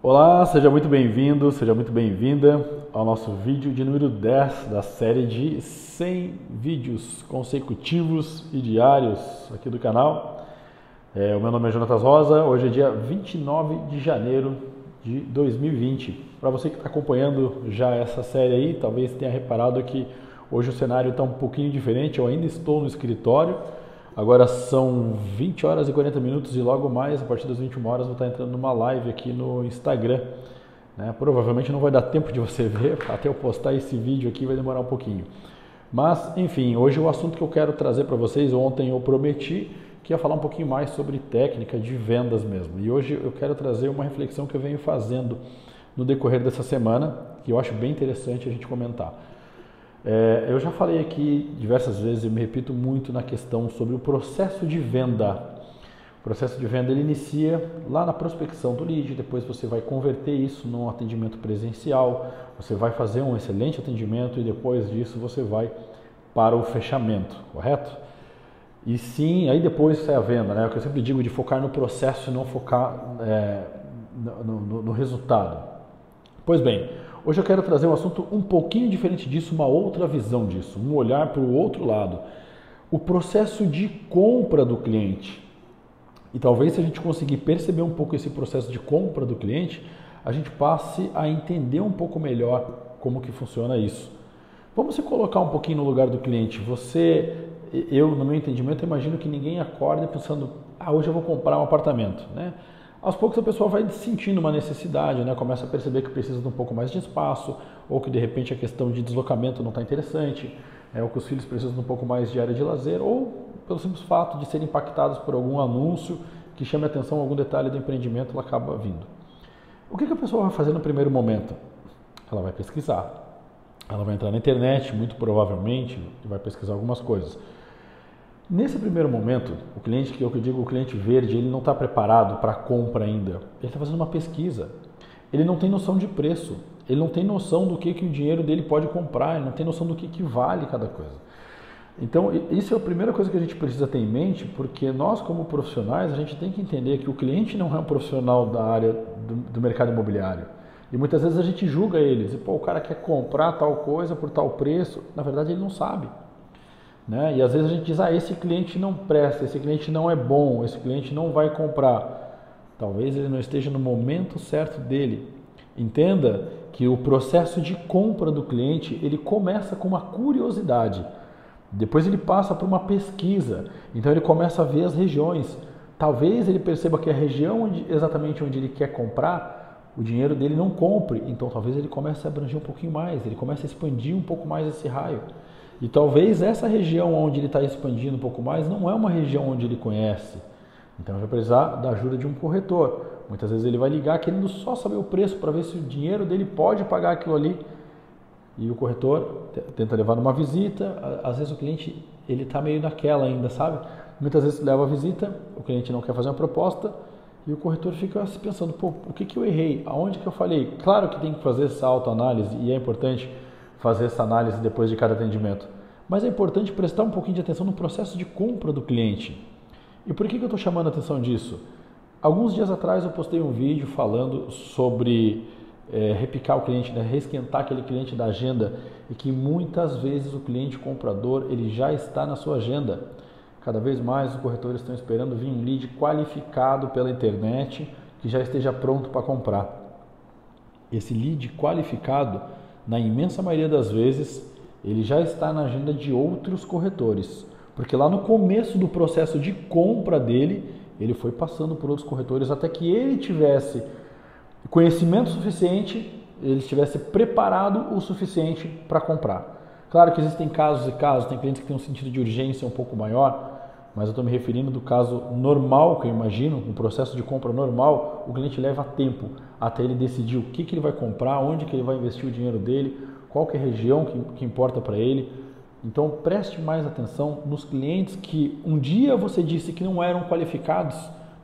Olá, seja muito bem-vindo, seja muito bem-vinda ao nosso vídeo de número 10 da série de 100 vídeos consecutivos e diários aqui do canal. É, o meu nome é Jonatas Rosa, hoje é dia 29 de janeiro de 2020. Para você que está acompanhando já essa série aí, talvez tenha reparado que hoje o cenário está um pouquinho diferente, eu ainda estou no escritório, Agora são 20 horas e 40 minutos e logo mais, a partir das 21 horas, vou estar entrando numa live aqui no Instagram. Né? Provavelmente não vai dar tempo de você ver, até eu postar esse vídeo aqui vai demorar um pouquinho. Mas, enfim, hoje o assunto que eu quero trazer para vocês, ontem eu prometi que ia falar um pouquinho mais sobre técnica de vendas mesmo. E hoje eu quero trazer uma reflexão que eu venho fazendo no decorrer dessa semana, que eu acho bem interessante a gente comentar. É, eu já falei aqui diversas vezes e me repito muito na questão sobre o processo de venda. O processo de venda ele inicia lá na prospecção do lead, depois você vai converter isso num atendimento presencial, você vai fazer um excelente atendimento e depois disso você vai para o fechamento, correto? E sim, aí depois sai a venda, né? O que eu sempre digo de focar no processo e não focar é, no, no, no resultado. Pois bem, Hoje eu quero trazer um assunto um pouquinho diferente disso, uma outra visão disso, um olhar para o outro lado. O processo de compra do cliente. E talvez se a gente conseguir perceber um pouco esse processo de compra do cliente, a gente passe a entender um pouco melhor como que funciona isso. Vamos se colocar um pouquinho no lugar do cliente. Você, eu, no meu entendimento, imagino que ninguém acorda pensando, ah, hoje eu vou comprar um apartamento, né? Aos poucos a pessoa vai sentindo uma necessidade, né? começa a perceber que precisa de um pouco mais de espaço, ou que de repente a questão de deslocamento não está interessante, é, ou que os filhos precisam de um pouco mais de área de lazer, ou pelo simples fato de serem impactados por algum anúncio que chame a atenção, algum detalhe do empreendimento, ela acaba vindo. O que, que a pessoa vai fazer no primeiro momento? Ela vai pesquisar. Ela vai entrar na internet, muito provavelmente, e vai pesquisar algumas coisas. Nesse primeiro momento, o cliente, que eu digo o cliente verde, ele não está preparado para a compra ainda. Ele está fazendo uma pesquisa. Ele não tem noção de preço. Ele não tem noção do que, que o dinheiro dele pode comprar. Ele não tem noção do que, que vale cada coisa. Então, isso é a primeira coisa que a gente precisa ter em mente, porque nós, como profissionais, a gente tem que entender que o cliente não é um profissional da área do, do mercado imobiliário. E muitas vezes a gente julga eles. E, pô, o cara quer comprar tal coisa por tal preço. Na verdade, ele não sabe. Né? E às vezes a gente diz, ah, esse cliente não presta, esse cliente não é bom, esse cliente não vai comprar. Talvez ele não esteja no momento certo dele. Entenda que o processo de compra do cliente, ele começa com uma curiosidade. Depois ele passa por uma pesquisa. Então ele começa a ver as regiões. Talvez ele perceba que a região onde, exatamente onde ele quer comprar, o dinheiro dele não compre. Então talvez ele comece a abranger um pouquinho mais, ele comece a expandir um pouco mais esse raio. E talvez essa região onde ele está expandindo um pouco mais não é uma região onde ele conhece. Então ele vai precisar da ajuda de um corretor. Muitas vezes ele vai ligar querendo só saber o preço para ver se o dinheiro dele pode pagar aquilo ali. E o corretor tenta levar numa visita. Às vezes o cliente ele está meio naquela ainda, sabe? Muitas vezes leva a visita, o cliente não quer fazer uma proposta e o corretor fica se pensando, pô, o que, que eu errei? Aonde que eu falei? Claro que tem que fazer essa autoanálise e é importante fazer essa análise depois de cada atendimento. Mas é importante prestar um pouquinho de atenção no processo de compra do cliente. E por que, que eu estou chamando a atenção disso? Alguns dias atrás eu postei um vídeo falando sobre é, repicar o cliente, né? reesquentar aquele cliente da agenda e que muitas vezes o cliente comprador ele já está na sua agenda. Cada vez mais os corretores estão esperando vir um lead qualificado pela internet que já esteja pronto para comprar. Esse lead qualificado na imensa maioria das vezes, ele já está na agenda de outros corretores. Porque lá no começo do processo de compra dele, ele foi passando por outros corretores até que ele tivesse conhecimento suficiente, ele estivesse preparado o suficiente para comprar. Claro que existem casos e casos, tem clientes que têm um sentido de urgência um pouco maior, mas eu estou me referindo do caso normal, que eu imagino, um processo de compra normal, o cliente leva tempo até ele decidir o que, que ele vai comprar, onde que ele vai investir o dinheiro dele, qual que é a região que, que importa para ele. Então preste mais atenção nos clientes que um dia você disse que não eram qualificados,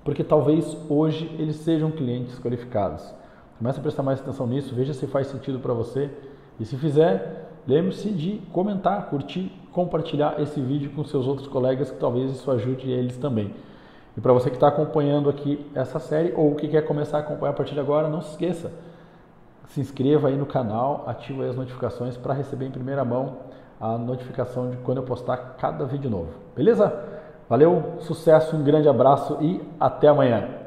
porque talvez hoje eles sejam clientes qualificados. Comece a prestar mais atenção nisso, veja se faz sentido para você e se fizer, lembre-se de comentar, curtir compartilhar esse vídeo com seus outros colegas que talvez isso ajude eles também. E para você que está acompanhando aqui essa série ou que quer começar a acompanhar a partir de agora, não se esqueça, se inscreva aí no canal, ative as notificações para receber em primeira mão a notificação de quando eu postar cada vídeo novo. Beleza? Valeu, sucesso, um grande abraço e até amanhã.